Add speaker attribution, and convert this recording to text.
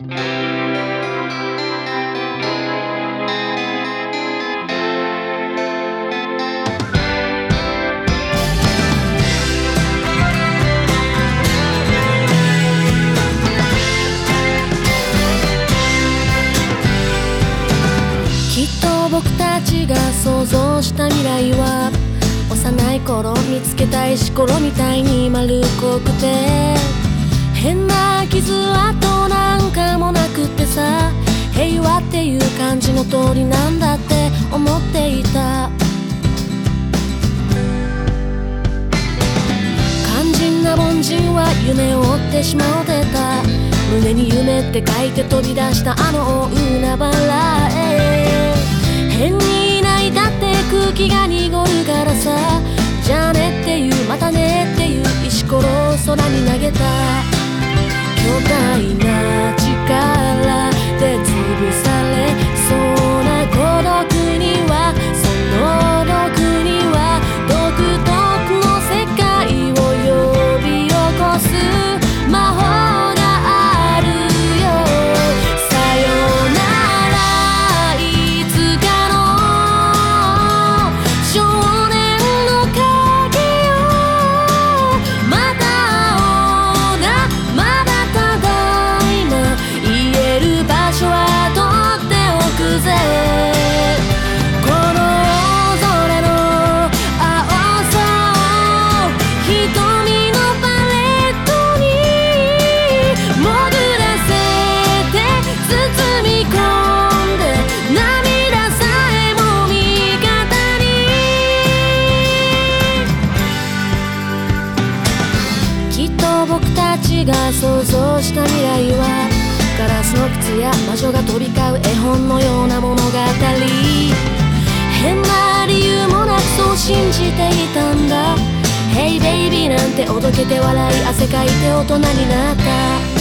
Speaker 1: きっと僕たちが想像した未来は幼い頃見つけた石ころみたいに丸っこくて変な傷跡なんかもなくてさ。平和っていう感じの通りなんだって思っていた。肝心な凡人は夢を追ってしまうてた。胸に夢って書いて飛び出したあの海原へ。変に泣いたって空気が濁るからさ。じゃねっていうまたねってが想像した未来はガラスの靴や魔女が飛び交う絵本のような物語変な理由もなくそう信じていたんだ。Hey baby なんておどけて笑い汗かいて大人になった。